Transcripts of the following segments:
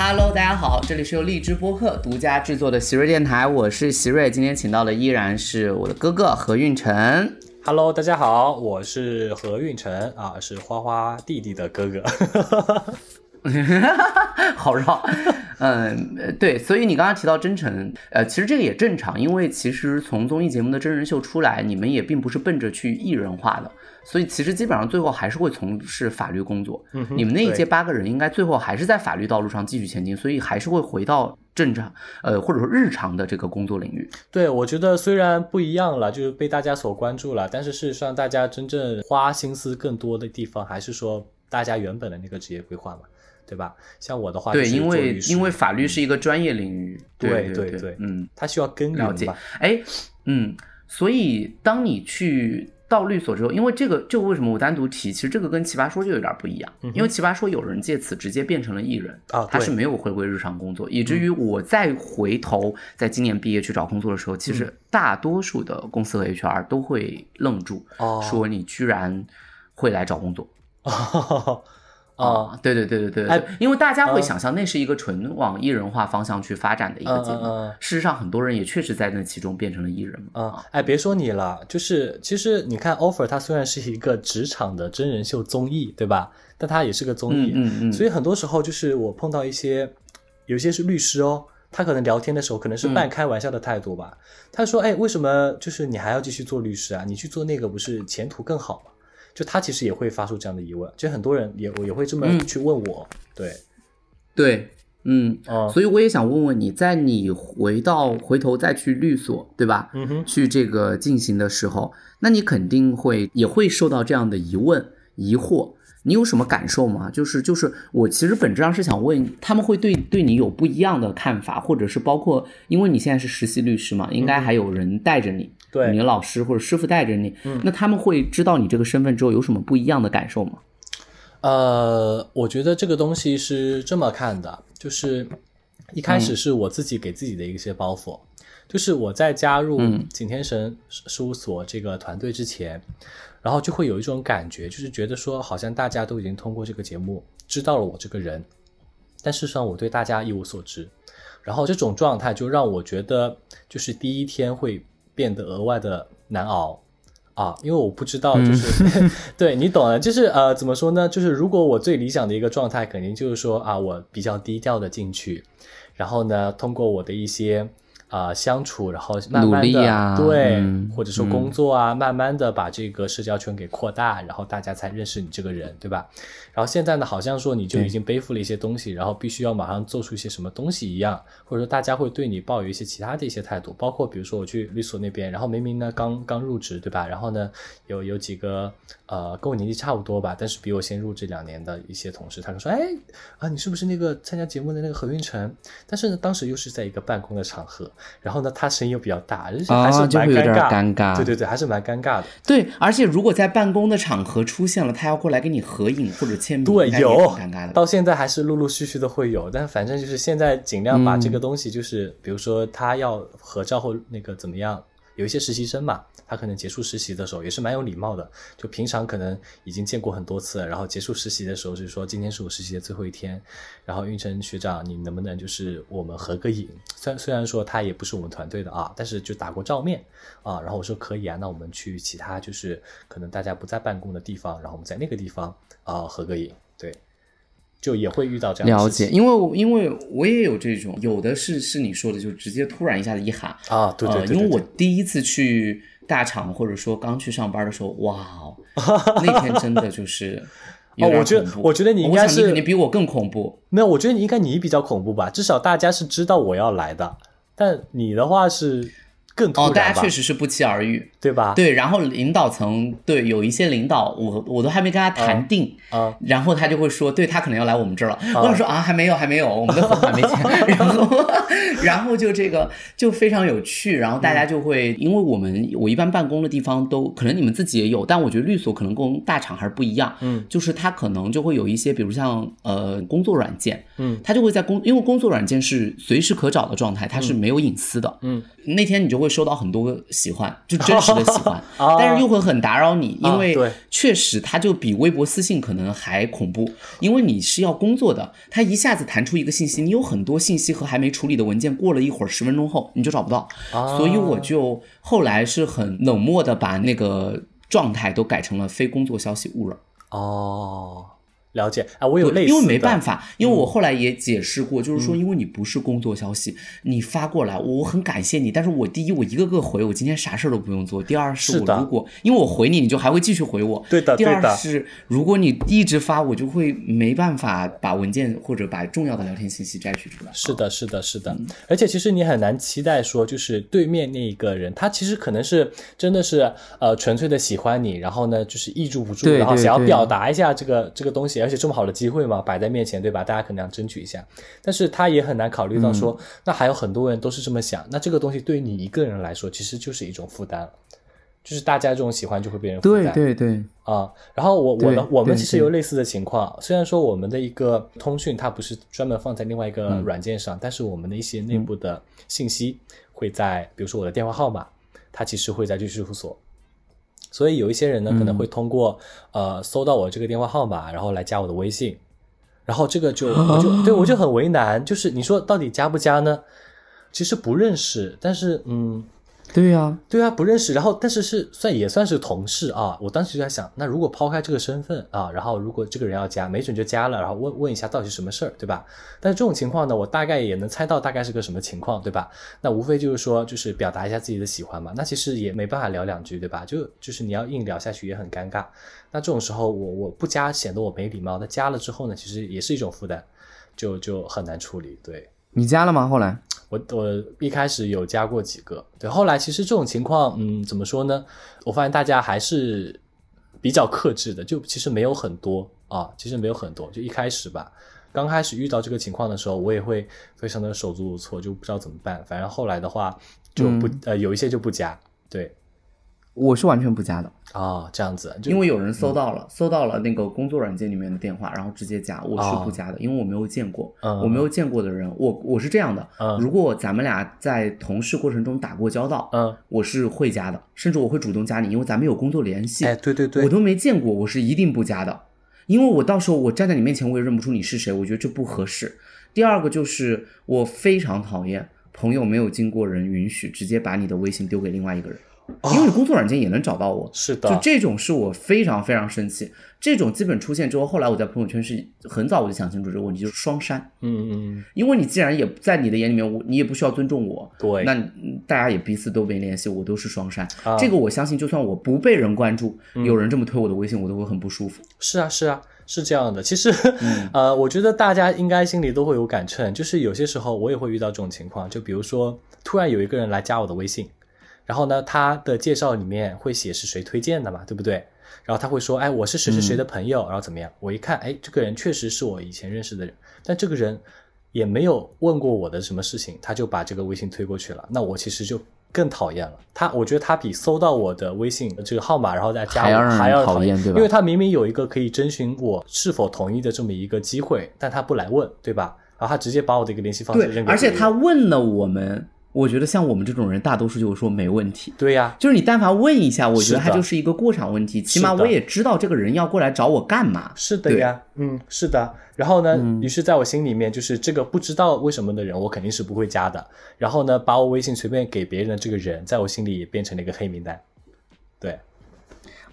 Hello，大家好，这里是由荔枝播客独家制作的席瑞电台，我是席瑞，今天请到的依然是我的哥哥何运晨。Hello，大家好，我是何运晨啊，是花花弟弟的哥哥。好绕，嗯，呃对，所以你刚刚提到真诚，呃，其实这个也正常，因为其实从综艺节目的真人秀出来，你们也并不是奔着去艺人化的，所以其实基本上最后还是会从事法律工作。嗯你们那一届八个人应该最后还是在法律道路上继续前进，所以还是会回到正常，呃，或者说日常的这个工作领域。对，我觉得虽然不一样了，就是被大家所关注了，但是事实上，大家真正花心思更多的地方，还是说大家原本的那个职业规划嘛，对吧？像我的话，对，因为因为法律是一个专业领域，对对对对嗯。它需要耕了解哎，嗯，所以当你去到律所之后，因为这个，这个为什么我单独提？其实这个跟奇葩说就有点不一样，因为奇葩说有人借此直接变成了艺人啊他是没有回归日常工作，以至于我再回头在今年毕业去找工作的时候，其实大多数的公司和 HR 都会愣住，哦说你居然会来找工作。哦，啊，对对对对对对，哎因为大家会嗯想象那是一个纯往艺人化方向去发展的一个节目，嗯事实上很多人也确实在那其中变成了艺人嘛。嗯，哎，别说你了，就是其实你看，offer 它虽然是一个职场的真人秀综艺，对吧？但它也是个综艺，嗯嗯嗯所以很多时候就是我碰到一些，有些是律师哦，他可能聊天的时候可能是嗯半开玩笑的态度吧。他说：“哎，为什么就是你还要继续做律师啊？你去做那个不是前途更好吗？”就他其实也会发出这样的疑问，就很多人也也会这么嗯去问我，对，对，嗯，嗯所以我也想问问你，在你回到回头再去律所，对吧？嗯哼，去这个进行的时候，那你肯定会也会受到这样的疑问、疑惑。你有什么感受吗？就是就是，我其实本质上是想问，他们会对对你有不一样的看法，或者是包括，因为你现在是实习律师嘛，应该还有人带着你，对。你的老师或者师傅带着你，嗯。那他们会知道你这个身份之后有什么不一样的感受吗？呃，我觉得这个东西是这么看的，就是一开始是我自己给自己的一些包袱，就是我在加入嗯景天神事务所这个团队之前，然后就会有一种感觉，就是觉得说好像大家都已经通过这个节目知道了我这个人，但事实上我对大家一无所知，然后这种状态就让我觉得，就是第一天会变得额外的难熬。啊，因为我不知道，就是、对你懂了，就是呃，怎么说呢？就是如果我最理想的一个状态，肯定就是说啊，我比较低调的进去，然后呢，通过我的一些啊、相处，然后慢慢的、呀对、嗯或者说工作啊，慢慢的把这个社交圈给扩大，然后大家才认识你这个人，对吧？然后现在呢，好像说你就已经背负了一些东西，然后必须要马上做出一些什么东西一样，或者说大家会对你抱有一些其他的一些态度，包括比如说我去律所那边，然后明明呢刚刚入职，对吧？然后呢有有几个呃跟我年纪差不多吧，但是比我先入职两年的一些同事，他就说，哎啊你是不是那个参加节目的那个何运晨？但是呢当时又是在一个办公的场合，然后呢他声音又比较大，就是还是蛮会有点，尴尬对对对，还是蛮尴尬的。对，而且如果在办公的场合出现了，他要过来跟你合影或者签名，对，有尴尬的。到现在还是陆陆续续的会有，但反正就是现在尽量把嗯这个东西，就是、比如说他要合照或那个怎么样，有一些实习生嘛，他可能结束实习的时候也是蛮有礼貌的，就平常可能已经见过很多次，然后结束实习的时候就说今天是我实习的最后一天，然后运晨学长你能不能就是我们合个影？虽然虽然说他也不是我们团队的啊，但是就打过照面啊，然后我说可以啊，那我们去其他就是可能大家不在办公的地方，然后我们在那个地方啊合个影，对。就也会遇到这样的了解，因为我因为我也有这种，有的是是你说的，就直接突然一下子一喊，啊，对对对呃，因为我第一次去大厂或者说刚去上班的时候，哇哦，那天真的就是哦我觉得我觉得你应该是肯定比我更恐怖。没有，我觉得你应该你比较恐怖吧，至少大家是知道我要来的，但你的话是哦，大家确实是不期而遇，对吧？对，然后领导层对有一些领导，我我都还没跟他谈定，啊，然后他就会说，对他可能要来我们这儿了。我想说啊，还没有，还没有，我们的合同还没签。然后，然后就这个就非常有趣。然后大家就会，因为我们我一般办公的地方都可能你们自己也有，但我觉得律所可能跟大厂还是不一样。嗯，就是他可能就会有一些，比如像呃工作软件，嗯，它就会在工，因为工作软件是随时可找的状态，它是没有隐私的。嗯，那天你就会会收到很多喜欢，就真实的喜欢，啊。但是又会很打扰你，因为确实它就比微博私信可能还恐怖，因为你是要工作的，它一下子弹出一个信息，你有很多信息和还没处理的文件，过了一会儿十分钟后你就找不到，啊。所以我就后来是很冷漠的把那个状态都改成了非工作消息勿扰。哦，了解。啊，我有类似因为没办法，因为我后来也解释过，就是说，因为你不是工作消息，你发过来，我很感谢你，但是我第一，我一个个回，我今天啥事儿都不用做；第二是我如果因为我回你，你就还会继续回我；对的第二是如果你一直发，我就会没办法把文件或者把重要的聊天信息摘取出来。是的，是的，是的，嗯。而且其实你很难期待说，就是对面那一个人，他其实可能是真的是呃纯粹的喜欢你，然后呢就是抑制不住，对对然后想要表达一下这个这个东西，而且这么好的机会嘛摆在面前，对吧？大家可能要争取一下，但是他也很难考虑到说，嗯那还有很多人都是这么想，那这个东西对于你一个人来说，其实就是一种负担了。就是大家这种喜欢就会被人负对担，对对，啊，然后我我对的我们其实有类似的情况，虽然说我们的一个通讯它不是专门放在另外一个嗯软件上，但是我们的一些内部的信息会在，比如说我的电话号码，它其实会在律师事务所。所以有一些人呢，可能嗯会通过、呃搜到我这个电话号码，然后来加我的微信，然后这个就 我就对我就很为难，就是你说到底加不加呢？其实不认识，但是嗯，对呀、对啊，不认识，然后但是是算也算是同事啊。我当时就在想，那如果抛开这个身份啊，然后如果这个人要加，没准就加了，然后问问一下到底是什么事儿，对吧？但是这种情况呢，我大概也能猜到大概是个什么情况，对吧？那无非就是说，就是表达一下自己的喜欢嘛。那其实也没办法聊两句，对吧？就就是你要硬聊下去也很尴尬。那这种时候我我不加显得我没礼貌，那加了之后呢，其实也是一种负担，就就很难处理，对。你加了吗？后来我我一开始有加过几个，对，后来其实这种情况，嗯，怎么说呢？我发现大家还是比较克制的，就其实没有很多啊，其实没有很多，就一开始吧，刚开始遇到这个情况的时候，我也会非常的手足无措，就不知道怎么办。反正后来的话，就不、呃有一些就不加，对我是完全不加的，啊，这样子，因为有人搜到了，搜到了那个工作软件里面的电话，然后直接加，我是哦。不加的，因为我没有见过，嗯我没有见过的人，我我是这样的，嗯。如果咱们俩在同事过程中打过交道，嗯，我是会加的，甚至我会主动加你，因为咱们有工作联系，哎，对对对。我，都没见过，我是一定不加的，因为我到时候我站在你面前，我也认不出你是谁，我觉得这不合适。第二个就是我非常讨厌朋友没有经过人允许直接把你的微信丢给另外一个人，因为工作软件也能找到我，是的，就这种是我非常非常生气。这种基本出现之后，后来我在朋友圈是很早我就想清楚这个问题，就是双删。嗯嗯，因为你既然也在你的眼里面，我你也不需要尊重我，对那嗯大家也彼此都没联系，我都是双删。啊这个我相信，就算我不被人关注，嗯有人这么推我的微信，我都会很不舒服。是啊，是啊，是这样的。其实，嗯呃，我觉得大家应该心里都会有杆秤，就是有些时候我也会遇到这种情况，就比如说突然有一个人来加我的微信，然后呢，他的介绍里面会写是谁推荐的嘛，对不对？然后他会说，哎，我是谁谁谁的朋友，然后怎么样？我一看，哎，这个人确实是我以前认识的人，但这个人也没有问过我的什么事情，他就把这个微信推过去了，那我其实就更讨厌了。他，我觉得他比搜到我的微信这个号码，然后再加我还要讨厌对吧因为他明明有一个可以征询我是否同意的这么一个机会，但他不来问，对吧？然后他直接把我的一个联系方式对扔，给而且他问了我们，我觉得像我们这种人，大多数就是说没问题。对呀、就是你但凡问一下，我觉得是的它就是一个过场问题，起码我也知道这个人要过来找我干嘛。是的呀，嗯，是的。然后呢，于是在我心里面，就是这个不知道为什么的人，我肯定是不会加的。然后呢，把我微信随便给别人的这个人，在我心里也变成了一个黑名单。对，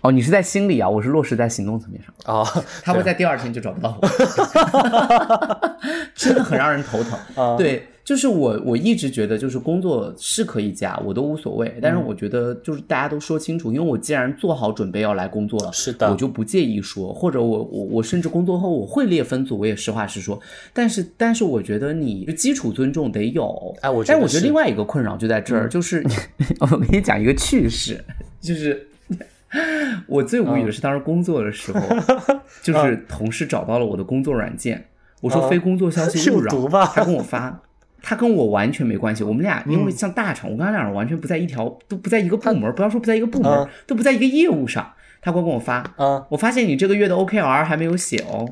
哦，你是在心里啊，我是落实在行动层面上。哦，他会在第二天就找不到我 真的很让人头疼。啊对，就是我我一直觉得，就是工作是可以加，我都无所谓。但是嗯我觉得，就是大家都说清楚，因为我既然做好准备要来工作了，是的我就不介意说，或者我我我甚至工作后我会列分组，我也实话实说。但是但是我觉得你基础尊重得有，哎我但我觉得另外一个困扰就在这儿，就是 我跟你讲一个趣事，就是。我最无语的是，当时工作的时候，就是同事找到了我的工作软件，我说啊非工作消息勿扰，他跟我发，他跟我完全没关系。我们俩因为像大厂，我跟他俩完全不在一条，都不在一个部门，不要说不在一个部门啊，都不在一个业务上。他会跟我发，嗯我发现你这个月的 OKR 还没有写哦，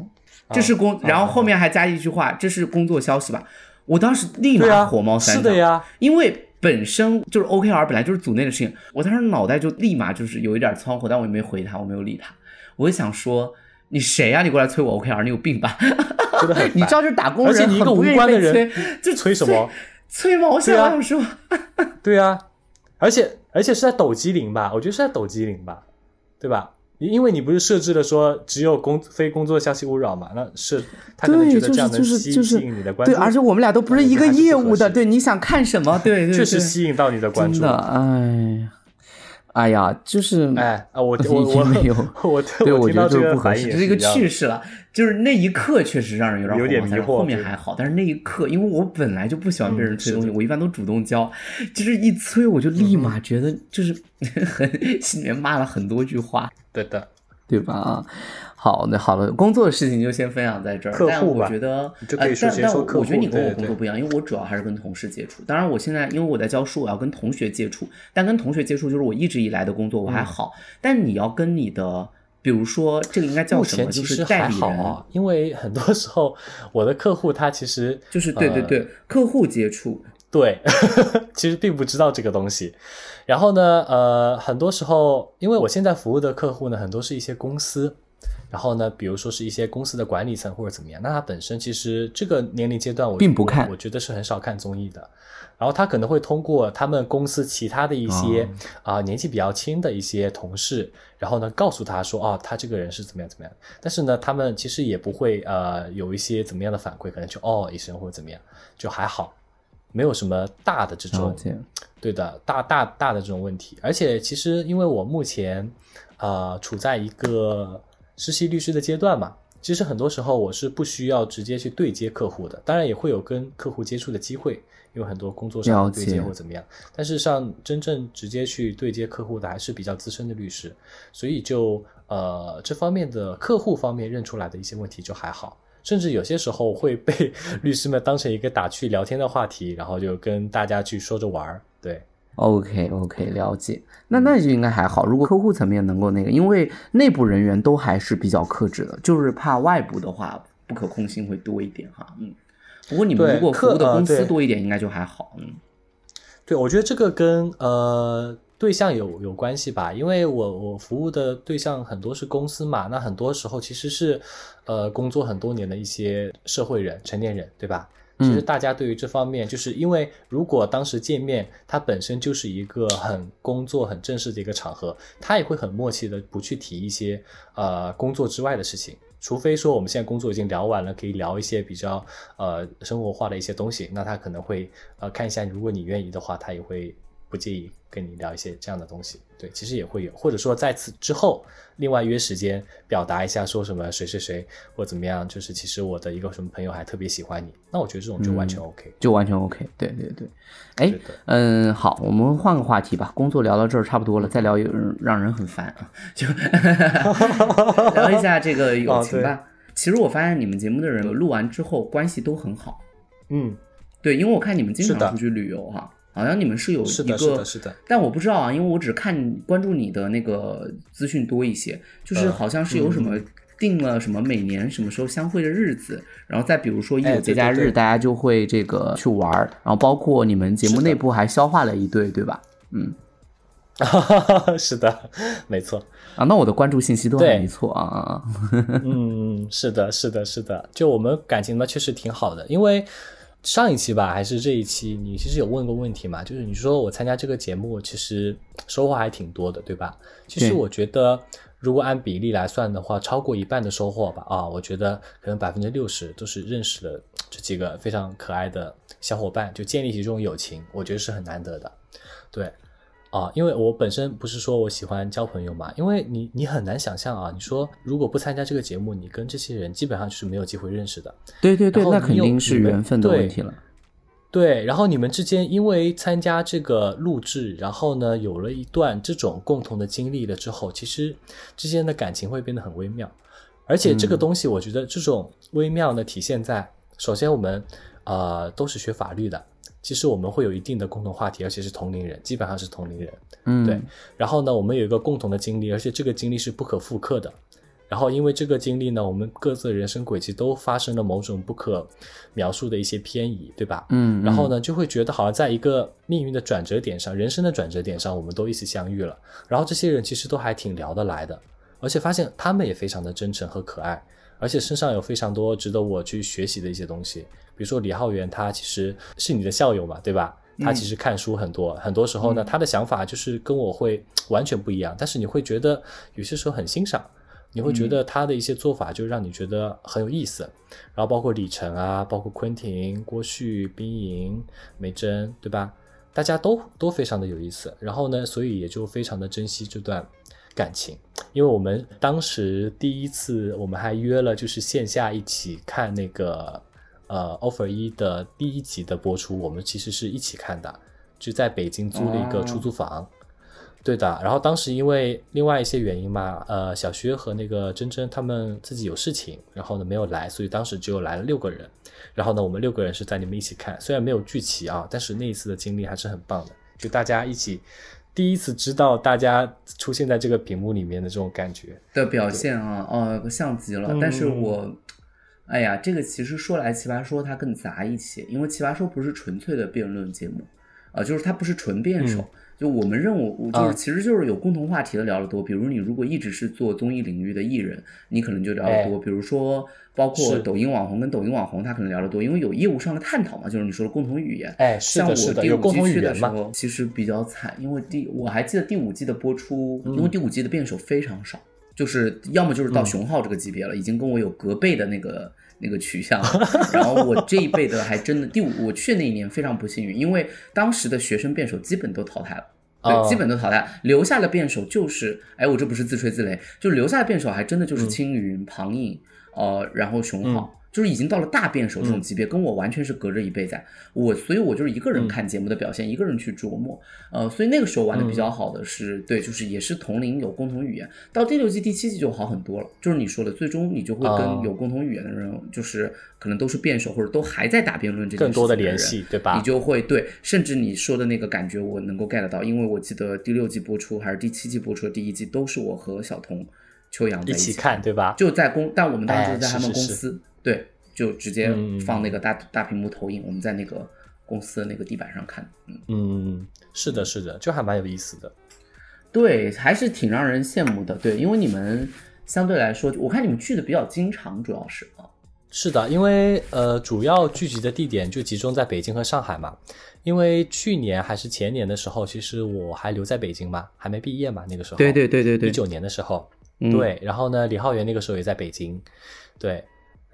这是工，然后后面还加一句话，这是工作消息吧？我当时立马火冒三丈，是的呀，因为本身就是 OKR 本来就是组内的事情，我当时脑袋就立马就是有一点仓火，但我也没回他，我没有理他，我就想说你谁呀、你过来催我 OKR，你有病吧？真的很 烦你知道，就是打工人而且你一个无关的人这催什么？催毛线？啊我说，对啊，而且而且是在抖机灵吧？我觉得是在抖机灵吧，对吧？因为你不是设置了说只有工非工作消息勿扰嘛，那是他可能觉得这样能吸是吸引你的关注，对，而且我们俩都不是一个业务的，对，你想看什么？对对，确实吸引到你的关注。真的，哎，哎呀，就是哎啊，我我我没有我对，我觉得这个个不合适，这是一个趣事了。就是那一刻确实让人有点有点慌但是迷惑后面还好。但是那一刻，因为我本来就不喜欢被人催东西，的我一般都主动交，就是一催我就立马觉得就是很 心里面骂了很多句话，对的，对吧？啊，好的好的，工作的事情就先分享在这儿。但客户吧我觉得但但我觉得你跟我工作不一样，因为我主要还是跟同事接触。当然，我现在因为我在教书，我要跟同学接触，但跟同学接触就是我一直以来的工作我嗯还好。但你要跟你的，比如说这个应该叫什么？其实就是代还理人，好啊，因为很多时候我的客户他其实就是对对呃对，客户接触，对，其实并不知道这个东西。然后呢，呃，很多时候，因为我现在服务的客户呢，很多是一些公司，然后呢，比如说是一些公司的管理层或者怎么样，那他本身其实这个年龄阶段我并不看我，我觉得是很少看综艺的。然后他可能会通过他们公司其他的一些哦啊、年纪比较轻的一些同事，然后呢告诉他说，哦，他这个人是怎么样怎么样。但是呢，他们其实也不会呃有一些怎么样的反馈，可能就哦一声或者怎么样，就还好，没有什么大的这种，对的，大大大的这种问题。而且其实因为我目前呃处在一个实习律师的阶段嘛，其实很多时候我是不需要直接去对接客户的，当然也会有跟客户接触的机会，因为很多工作上的对接或怎么样。但是像真正直接去对接客户的，还是比较资深的律师，所以就呃这方面的客户方面认出来的一些问题就还好。甚至有些时候会被 律师们当成一个打趣聊天的话题，然后就跟大家去说着玩儿。对，OK OK，了解。那那就应该还好。如果客户层面能够那个，因为内部人员都还是比较克制的，就是怕外部的话不可控性会多一点哈。嗯，不过你们如果服务的公司多一点，应该就还好。嗯，对，我觉得这个跟呃对象有有关系吧，因为我我服务的对象很多是公司嘛，那很多时候其实是呃工作很多年的一些社会人、成年人，对吧？其实大家对于这方面，就是因为如果当时见面，它本身就是一个很工作、很正式的一个场合，他也会很默契的不去提一些呃工作之外的事情，除非说我们现在工作已经聊完了，可以聊一些比较呃生活化的一些东西，那他可能会呃看一下，如果你愿意的话，他也会不介意跟你聊一些这样的东西。对，其实也会有，或者说在此之后，另外约时间表达一下，说什么谁谁谁或怎么样，就是其实我的一个什么朋友还特别喜欢你，那我觉得这种就完全 OK。就完全 OK。对对对。哎，嗯，好，我们换个话题吧。工作聊到这儿差不多了，再聊有人让人很烦啊，就 聊一下这个友情吧。其实我发现你们节目的人录完之后关系都很好。嗯，对，因为我看你们经常出去旅游哈，好像你们是有一是的，是个的，是的。但我不知道啊，因为我只看关注你的那个资讯多一些，就是嗯好像是有什么定了什么每年什么时候相会的日子，然后再比如说一哎有节假日，对对对大家就会这个去玩儿，然后包括你们节目内部还消化了一对，对吧？嗯 是的，没错。啊，那我的关注信息都还对没错啊！嗯，是的，是的，是的。就我们感情呢，确实挺好的。因为上一期吧，还是这一期，你其实有问过问题嘛？就是你说我参加这个节目，其实收获还挺多的，对吧？其实我觉得，如果按比例来算的话，超过一半的收获吧，啊，我觉得可能百分之六十都是认识了这几个非常可爱的小伙伴，就建立起这种友情，我觉得是很难得的。对，啊，因为我本身不是说我喜欢交朋友嘛，因为你你很难想象啊，你说如果不参加这个节目，你跟这些人基本上就是没有机会认识的。对对对，那肯定是缘分的问题了。对，然后你们之间因为参加这个录制，然后呢有了一段这种共同的经历了之后，其实之间的感情会变得很微妙。而且这个东西，我觉得这种微妙呢，体现在首先我们呃都是学法律的，其实我们会有一定的共同话题，而且是同龄人，基本上是同龄人。嗯，对然后呢，我们有一个共同的经历，而且这个经历是不可复刻的。然后因为这个经历呢，我们各自的人生轨迹都发生了某种不可描述的一些偏移，对吧？嗯，然后呢，就会觉得好像在一个命运的转折点上，人生的转折点上，我们都一起相遇了。然后这些人其实都还挺聊得来的，而且发现他们也非常的真诚和可爱，而且身上有非常多值得我去学习的一些东西。比如说李浩源，他其实是你的校友嘛，对吧？他其实看书很多，很多时候呢，他的想法就是跟我会完全不一样，但是你会觉得有些时候很欣赏。你会觉得他的一些做法就让你觉得很有意思，然后包括李晨啊，包括昆汀、郭旭、冰莹、梅珍，对吧？大家都都非常的有意思。然后呢，所以也就非常的珍惜这段感情，因为我们当时第一次我们还约了，就是线下一起看那个呃 offer 一的第一集的播出，我们其实是一起看的，就在北京租了一个出租房。对的，然后当时因为另外一些原因嘛，呃，小薛和那个珍珍他们自己有事情，然后呢没有来，所以当时只有来了六个人。然后呢，我们六个人是在你们一起看，虽然没有聚齐啊，但是那一次的经历还是很棒的，就大家一起第一次知道大家出现在这个屏幕里面的这种感觉的表现啊，哦，像极了。但是我，哎呀，这个其实说来奇葩说它更杂一些，因为奇葩说不是纯粹的辩论节目，啊，就是它不是纯辩手。就我们任务，就是其实就是有共同话题的聊得多。比如你如果一直是做综艺领域的艺人，你可能就聊得多。比如说，包括抖音网红跟抖音网红，他可能聊得多，因为有业务上的探讨嘛。就是你说的共同语言。哎，是的，是的，有共同语言候，其实比较惨，因为第我还记得第五季的播出，因为第五季的辩手非常少，就是要么就是到熊浩这个级别了，已经跟我有隔辈的那个。那个取向，然后我这一辈的还真的第五，我去那一年非常不幸运，因为当时的学生辩手基本都淘汰了，对，基本都淘汰，留下的辩手就是，哎，我这不是自吹自擂，就留下的辩手还真的就是青云、庞颖，呃，然后熊浩。就是已经到了大辩手这种级别，跟我完全是隔着一辈在。我，所以我就是一个人看节目的表现，一个人去琢磨。呃，所以那个时候玩的比较好的是，对，就是也是同龄有共同语言。到第六季、第七季就好很多了。就是你说的，最终你就会跟有共同语言的人，就是可能都是辩手或者都还在打辩论这件事更多的联系，对吧？你就会对，甚至你说的那个感觉，我能够 get 到，因为我记得第六季播出还是第七季播出的第一季，都是我和小童、秋阳一起看，对吧？就在公，但我们当时在他们公司，对。就直接放那个大大屏幕投影，我们在那个公司的那个地板上看。嗯嗯，是的，是的，就还蛮有意思的。对，还是挺让人羡慕的。对，因为你们相对来说，我看你们聚的比较经常，主要是啊。是的，因为呃，主要聚集的地点就集中在北京和上海嘛。因为去年还是前年的时候，其实我还留在北京嘛，还没毕业嘛，那个时候。对对对对对。一九年的时候，对。然后呢，李浩源那个时候也在北京，对。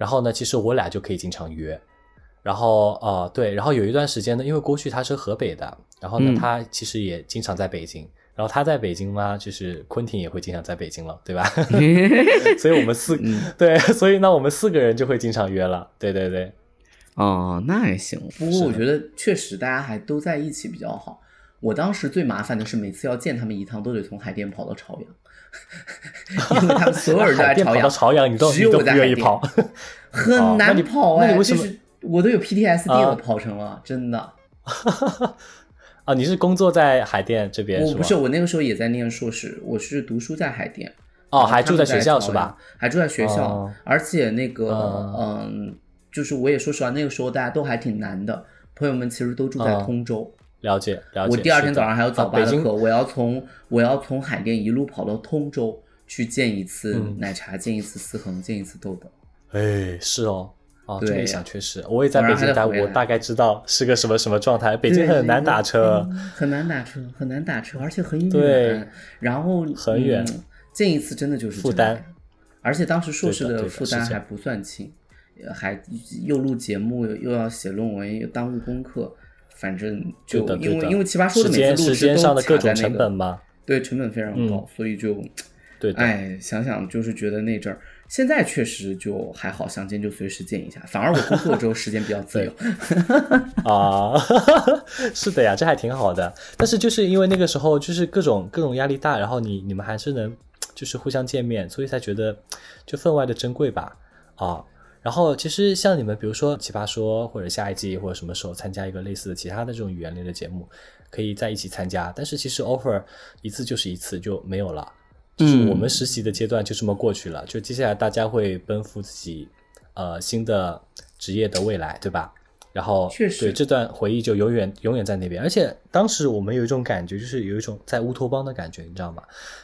然后呢，其实我俩就可以经常约，然后呃对，然后有一段时间呢，因为郭旭他是河北的，然后呢他其实也经常在北京，然后他在北京嘛，就是昆汀也会经常在北京了，对吧？所以我们四对，所以那我们四个人就会经常约了，对对对。哦，那也行。不过我觉得确实大家还都在一起比较好。我当时最麻烦的是每次要见他们一趟，都得从海淀跑到朝阳。因为他们所有人都在朝阳，朝阳你都只有我在愿意跑，很难跑哎，就是我都有 PTSD 了，跑成了真的。啊，你是工作在海淀这边？我不是，我那个时候也在念硕士，我是读书在海淀。哦，还住在学校是吧？还住在学校，而且那个嗯，就是我也说实话，那个时候大家都还挺难的，朋友们其实都住在通州。了解，了解。我第二天早上还有早八的课，我要从我要从海淀一路跑到通州去见一次奶茶，见一次思恒，见一次豆豆。哎，是哦，哦，这么一想确实，我也在北京待，我大概知道是个什么什么状态。北京很难打车，很难打车，很难打车，而且很远。对，然后很远，见一次真的就是负担，而且当时硕士的负担还不算轻，还又录节目，又要写论文，又耽误功课。反正就因为因为奇葩说的每次录制都卡在那个，对成本非常高，所以就，对，哎，想想就是觉得那阵儿，现在确实就还好，想见就随时见一下。反而我工作之后时间比较自由。啊，是的呀，这还挺好的。但是就是因为那个时候就是各种各种压力大，然后你你们还是能就是互相见面，所以才觉得就分外的珍贵吧，啊。然后其实像你们，比如说《奇葩说》或者下一季或者什么时候参加一个类似的其他的这种语言类的节目，可以在一起参加。但是其实 offer 一次就是一次就没有了，就是我们实习的阶段就这么过去了，就接下来大家会奔赴自己呃新的职业的未来，对吧？然后，确实对这段回忆就永远永远在那边。而且当时我们有一种感觉，就是有一种在乌托邦的感觉，你知道吗？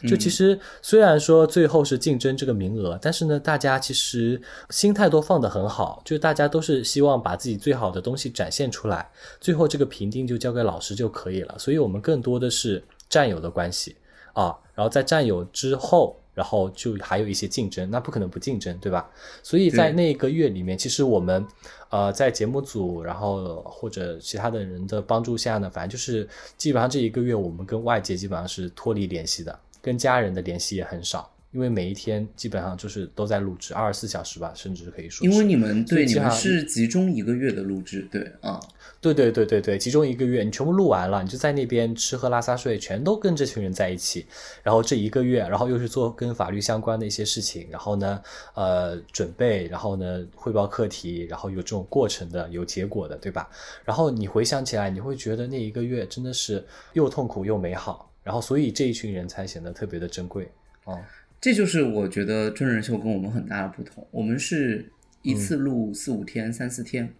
就其实虽然说最后是竞争这个名额，但是呢，大家其实心态都放得很好，就大家都是希望把自己最好的东西展现出来，最后这个评定就交给老师就可以了。所以我们更多的是战友的关系啊，然后在占有之后。然后就还有一些竞争，那不可能不竞争，对吧？所以在那个月里面，其实我们，呃，在节目组，然后或者其他的人的帮助下呢，反正就是基本上这一个月，我们跟外界基本上是脱离联系的，跟家人的联系也很少，因为每一天基本上就是都在录制，二十四小时吧，甚至可以说。因为你们对你们是集中一个月的录制，对啊。对对对对对，集中一个月你全部录完了，你就在那边吃喝拉撒睡，全都跟这群人在一起。然后这一个月，然后又是做跟法律相关的一些事情，然后呢，呃，准备，然后呢，汇报课题，然后有这种过程的，有结果的，对吧？然后你回想起来，你会觉得那一个月真的是又痛苦又美好。然后所以这一群人才显得特别的珍贵。哦，这就是我觉得真人秀跟我们很大的不同。我们是一次录四五天、三四天。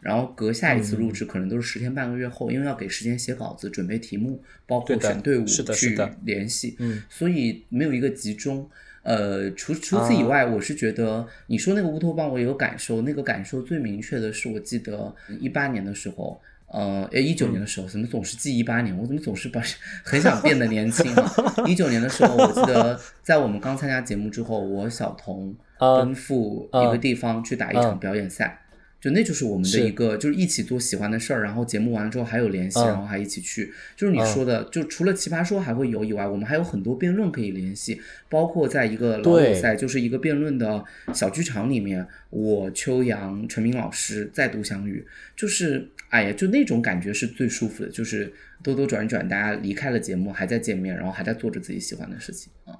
然后隔下一次录制可能都是十天半个月后，因为要给时间写稿子、准备题目，包括选队伍去联系，所以没有一个集中。呃，除除此以外，我是觉得你说那个乌托邦，我也有感受。那个感受最明确的是，我记得一八年的时候，呃，诶，一九年的时候，怎么总是记一八年？我怎么总是把很想变得年轻啊？一九年的时候，我记得在我们刚参加节目之后，我小童奔赴一个地方去打一场表演赛。就那就是我们的一个，就是一起做喜欢的事儿，然后节目完了之后还有联系，然后还一起去。就是你说的，就除了奇葩说还会有以外，我们还有很多辩论可以联系，包括在一个老友赛，就是一个辩论的小剧场里面，我秋阳、陈明老师再度相遇，就是哎呀，就那种感觉是最舒服的，就是兜兜转转，大家离开了节目还在见面，然后还在做着自己喜欢的事情啊。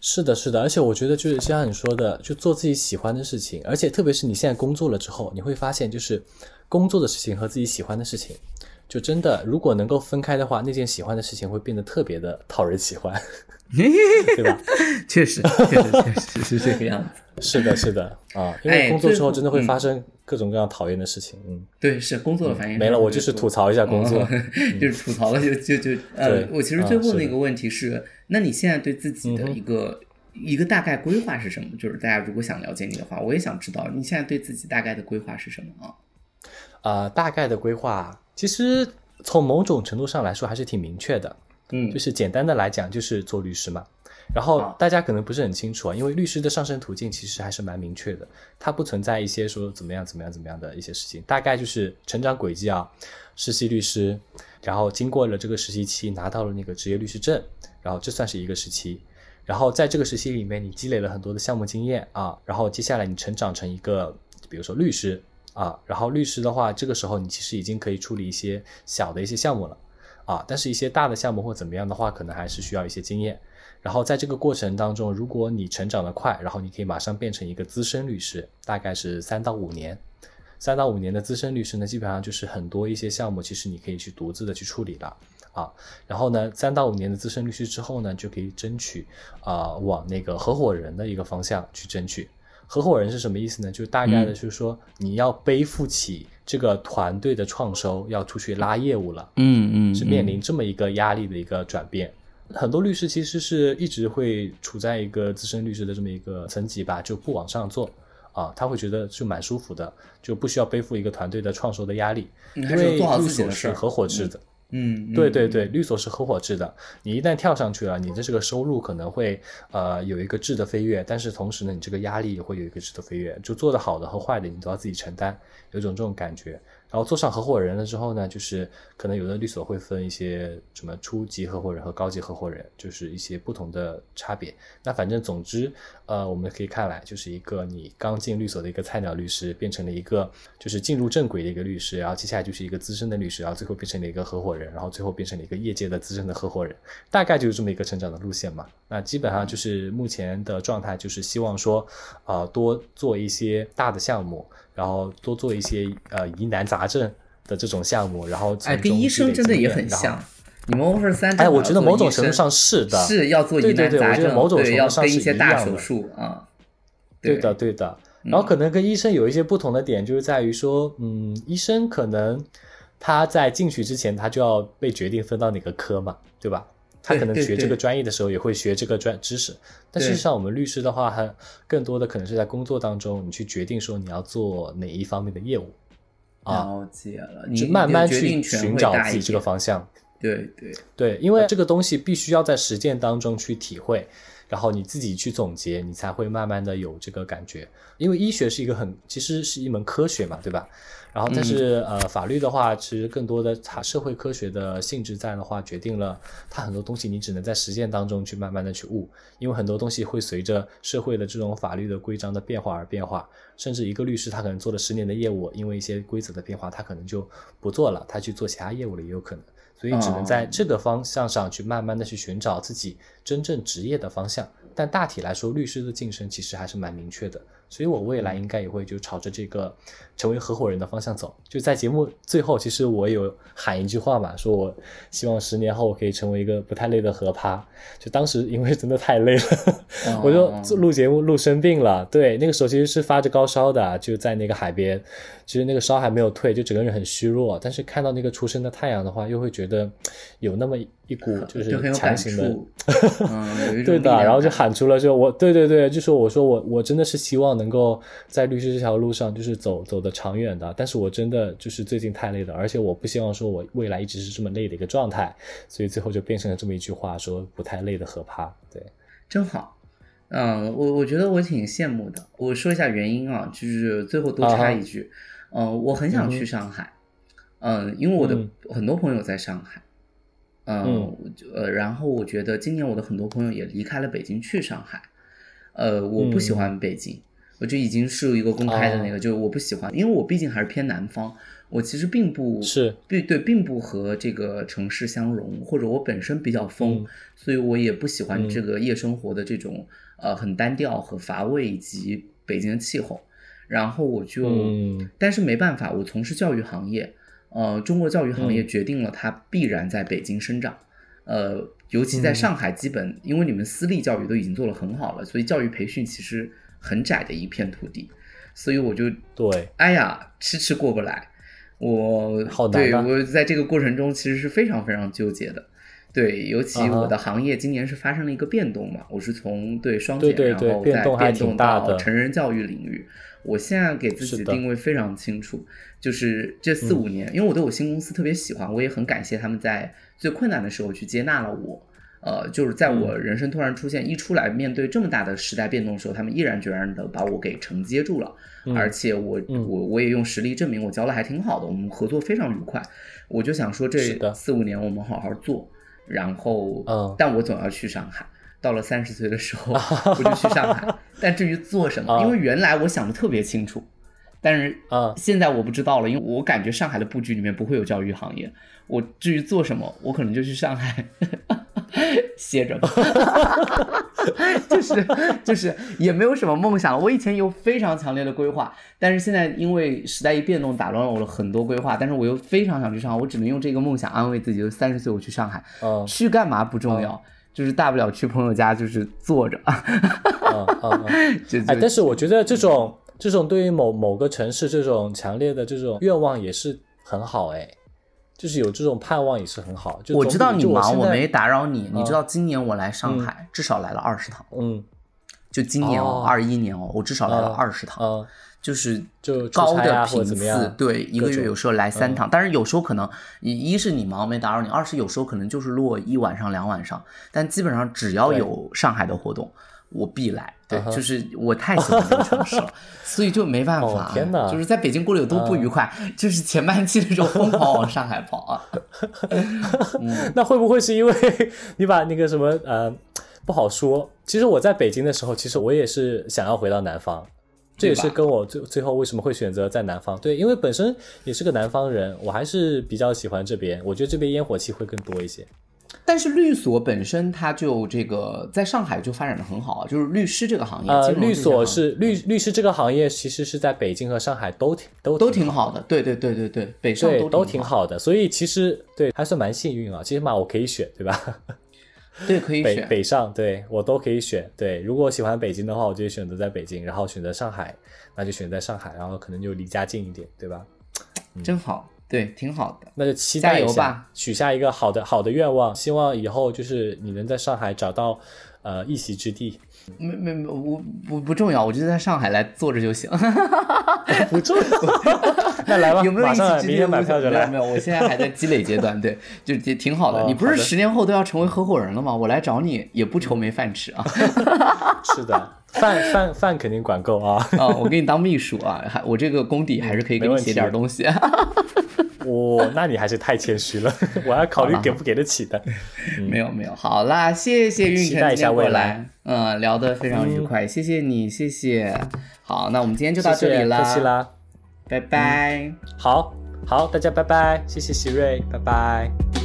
是的，是的，而且我觉得就是像你说的，就做自己喜欢的事情，而且特别是你现在工作了之后，你会发现就是工作的事情和自己喜欢的事情，就真的如果能够分开的话，那件喜欢的事情会变得特别的讨人喜欢，对吧？确实，确实，确实是这个样子。是的，是的，啊，因为工作之后真的会发生各种各样讨厌的事情。嗯，对，是工作的反应。没了，我就是吐槽一下工作，就是吐槽了，就就就呃，我其实最后那个问题是。那你现在对自己的一个一个大概规划是什么？就是大家如果想了解你的话，我也想知道你现在对自己大概的规划是什么啊？呃，大概的规划其实从某种程度上来说还是挺明确的。嗯，就是简单的来讲，就是做律师嘛。然后大家可能不是很清楚啊，因为律师的上升途径其实还是蛮明确的，它不存在一些说怎么样怎么样怎么样的一些事情。大概就是成长轨迹啊，实习律师，然后经过了这个实习期，拿到了那个职业律师证。然后这算是一个时期，然后在这个时期里面，你积累了很多的项目经验啊，然后接下来你成长成一个，比如说律师啊，然后律师的话，这个时候你其实已经可以处理一些小的一些项目了啊，但是一些大的项目或怎么样的话，可能还是需要一些经验。然后在这个过程当中，如果你成长的快，然后你可以马上变成一个资深律师，大概是三到五年，三到五年的资深律师呢，基本上就是很多一些项目，其实你可以去独自的去处理了。啊，然后呢，三到五年的资深律师之后呢，就可以争取啊，往那个合伙人的一个方向去争取。合伙人是什么意思呢？就大概的就是说，你要背负起这个团队的创收，要出去拉业务了。嗯嗯，是面临这么一个压力的一个转变。很多律师其实是一直会处在一个资深律师的这么一个层级吧，就不往上做啊，他会觉得就蛮舒服的，就不需要背负一个团队的创收的压力，因为律所是合伙制的。嗯，对对对，律所是合伙制的。你一旦跳上去了，你的这个收入可能会呃有一个质的飞跃，但是同时呢，你这个压力也会有一个质的飞跃。就做的好的和坏的，你都要自己承担，有种这种感觉。然后做上合伙人了之后呢，就是可能有的律所会分一些什么初级合伙人和高级合伙人，就是一些不同的差别。那反正总之，呃，我们可以看来就是一个你刚进律所的一个菜鸟律师，变成了一个就是进入正轨的一个律师，然后接下来就是一个资深的律师，然后最后变成了一个合伙人，然后最后变成了一个业界的资深的合伙人，大概就是这么一个成长的路线嘛。那基本上就是目前的状态，就是希望说，呃，多做一些大的项目。然后多做一些呃疑难杂症的这种项目，然后哎，跟医生真的也很像，你们 offer 三，哎，我觉得某种程度上是的，是要做疑难杂症，对，要跟一些大手术啊。对的，对的。然后可能跟医生有一些不同的点，就是在于说，嗯，医生可能他在进去之前，他就要被决定分到哪个科嘛，对吧？他可能学这个专业的时候，也会学这个专知识。但事实上，我们律师的话，还更多的可能是在工作当中，你去决定说你要做哪一方面的业务啊。了解了，你慢慢去寻找自己这个方向。对对对，因为这个东西必须要在实践当中去体会。然后你自己去总结，你才会慢慢的有这个感觉。因为医学是一个很，其实是一门科学嘛，对吧？然后但是呃，法律的话，其实更多的它社会科学的性质在的话，决定了它很多东西你只能在实践当中去慢慢的去悟。因为很多东西会随着社会的这种法律的规章的变化而变化，甚至一个律师他可能做了十年的业务，因为一些规则的变化，他可能就不做了，他去做其他业务了也有可能。所以只能在这个方向上去慢慢的去寻找自己真正职业的方向，但大体来说，律师的晋升其实还是蛮明确的。所以我未来应该也会就朝着这个成为合伙人的方向走。就在节目最后，其实我有喊一句话嘛，说我希望十年后我可以成为一个不太累的合趴。就当时因为真的太累了，我就录节目录生病了。对，那个时候其实是发着高烧的，就在那个海边，其实那个烧还没有退，就整个人很虚弱。但是看到那个初升的太阳的话，又会觉得有那么。一股就是强行的，对的，然后就喊出了，就我对对对，就说我说我我真的是希望能够在律师这条路上就是走走得长远的，但是我真的就是最近太累了，而且我不希望说我未来一直是这么累的一个状态，所以最后就变成了这么一句话，说不太累的何怕？对，真好，嗯，我我觉得我挺羡慕的。我说一下原因啊，就是最后多插一句，嗯，我很想去上海，嗯，因为我的很多朋友在上海。嗯，呃，然后我觉得今年我的很多朋友也离开了北京去上海，呃，我不喜欢北京，我就已经是一个公开的那个，就是我不喜欢，因为我毕竟还是偏南方，我其实并不是。对对，并不和这个城市相融，或者我本身比较疯，所以我也不喜欢这个夜生活的这种呃很单调和乏味以及北京的气候，然后我就，但是没办法，我从事教育行业。呃，中国教育行业决定了它必然在北京生长，呃，尤其在上海，基本因为你们私立教育都已经做得很好了，所以教育培训其实很窄的一片土地，所以我就对，哎呀，迟迟过不来，我好对我在这个过程中其实是非常非常纠结的，对，尤其我的行业今年是发生了一个变动嘛，我是从对双减，然后再变动到成人教育领域。我现在给自己的定位非常清楚，就是这四五年，因为我对我新公司特别喜欢，我也很感谢他们在最困难的时候去接纳了我。呃，就是在我人生突然出现一出来面对这么大的时代变动的时候，他们毅然决然的把我给承接住了。而且我我我也用实力证明我教的还挺好的，我们合作非常愉快。我就想说这四五年我们好好做，然后，但我总要去上海。到了三十岁的时候，我就去上海。但至于做什么，因为原来我想的特别清楚，但是啊，现在我不知道了，因为我感觉上海的布局里面不会有教育行业。我至于做什么，我可能就去上海 歇着吧。就是就是也没有什么梦想了。我以前有非常强烈的规划，但是现在因为时代一变动，打乱了我的很多规划。但是我又非常想去上海，我只能用这个梦想安慰自己：就三十岁我去上海，去干嘛不重要。就是大不了去朋友家，就是坐着。嗯 嗯嗯。哎，但是我觉得这种这种对于某某个城市这种强烈的这种愿望也是很好哎，就是有这种盼望也是很好。就我知道你忙，我没打扰你。你知道今年我来上海至少来了二十趟。嗯。就今年哦，二一年哦，我至少来了二十趟。就是就高的频次，对，一个月有时候来三趟，但是有时候可能一一是你忙没打扰你，二是有时候可能就是落一晚上两晚上，但基本上只要有上海的活动，我必来。对，就是我太喜欢这个城市了，所以就没办法。天哪，就是在北京过得有多不愉快，就是前半期的时候疯狂往上海跑啊。那会不会是因为你把那个什么呃不好说？其实我在北京的时候，其实我也是想要回到南方。这也是跟我最最后为什么会选择在南方？对，因为本身也是个南方人，我还是比较喜欢这边。我觉得这边烟火气会更多一些。但是律所本身它就这个在上海就发展的很好啊，就是律师这个行业，呃，律所是律律师这个行业，其实是在北京和上海都挺都都挺挺好的，对对对对对，北上都对都挺挺好的，所以其实对还算蛮幸运啊，起码我可以选，对吧？对，可以北选。北上，对我都可以选。对，如果喜欢北京的话，我就选择在北京，然后选择上海，那就选在上海，然后可能就离家近一点，对吧？真好，对，挺好的。那就期待一下吧，许下一个好的好的愿望，希望以后就是你能在上海找到呃一席之地。没没没，我不不重要，我就在上海来坐着就行。不重要，那来吧，有没有马上来，一起之明天买票就来。没有没有，我现在还在积累阶段，对，就也挺好的。哦你不是十年后都要成为合伙人了吗？我来找你也不愁没饭吃啊。是的，饭饭饭肯定管够啊。啊，我给你当秘书啊，还我这个功底还是可以给你写点东西。我、那你还是太谦虚了，我要考虑给不给得起的。没有没有，好啦，谢谢运期待一下晨今天过未来来，嗯，聊得非常愉快，谢谢你，谢谢。好，那我们今天就到谢谢，这里啦，客气啦。拜拜。好好，大家拜拜，谢谢喜瑞，拜拜。